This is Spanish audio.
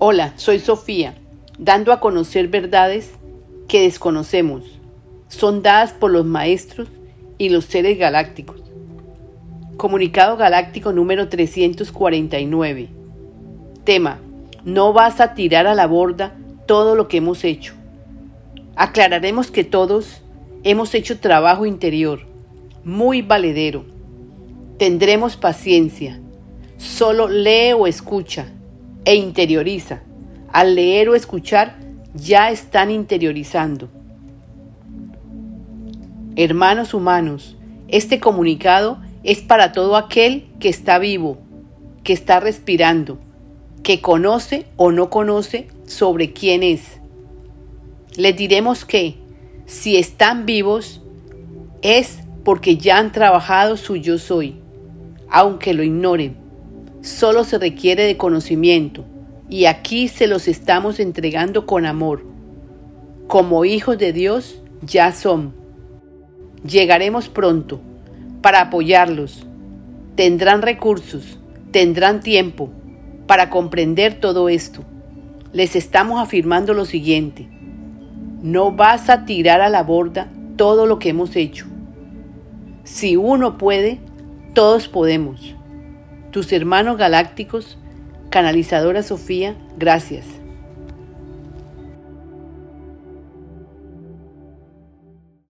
Hola, soy Sofía, dando a conocer verdades que desconocemos. Son dadas por los maestros y los seres galácticos. Comunicado Galáctico número 349. Tema. No vas a tirar a la borda todo lo que hemos hecho. Aclararemos que todos hemos hecho trabajo interior, muy valedero. Tendremos paciencia. Solo lee o escucha e interioriza. Al leer o escuchar ya están interiorizando. Hermanos humanos, este comunicado es para todo aquel que está vivo, que está respirando, que conoce o no conoce sobre quién es. Les diremos que, si están vivos, es porque ya han trabajado su yo soy, aunque lo ignoren. Solo se requiere de conocimiento y aquí se los estamos entregando con amor. Como hijos de Dios ya son. Llegaremos pronto para apoyarlos. Tendrán recursos, tendrán tiempo para comprender todo esto. Les estamos afirmando lo siguiente. No vas a tirar a la borda todo lo que hemos hecho. Si uno puede, todos podemos. Tus hermanos galácticos, canalizadora Sofía, gracias.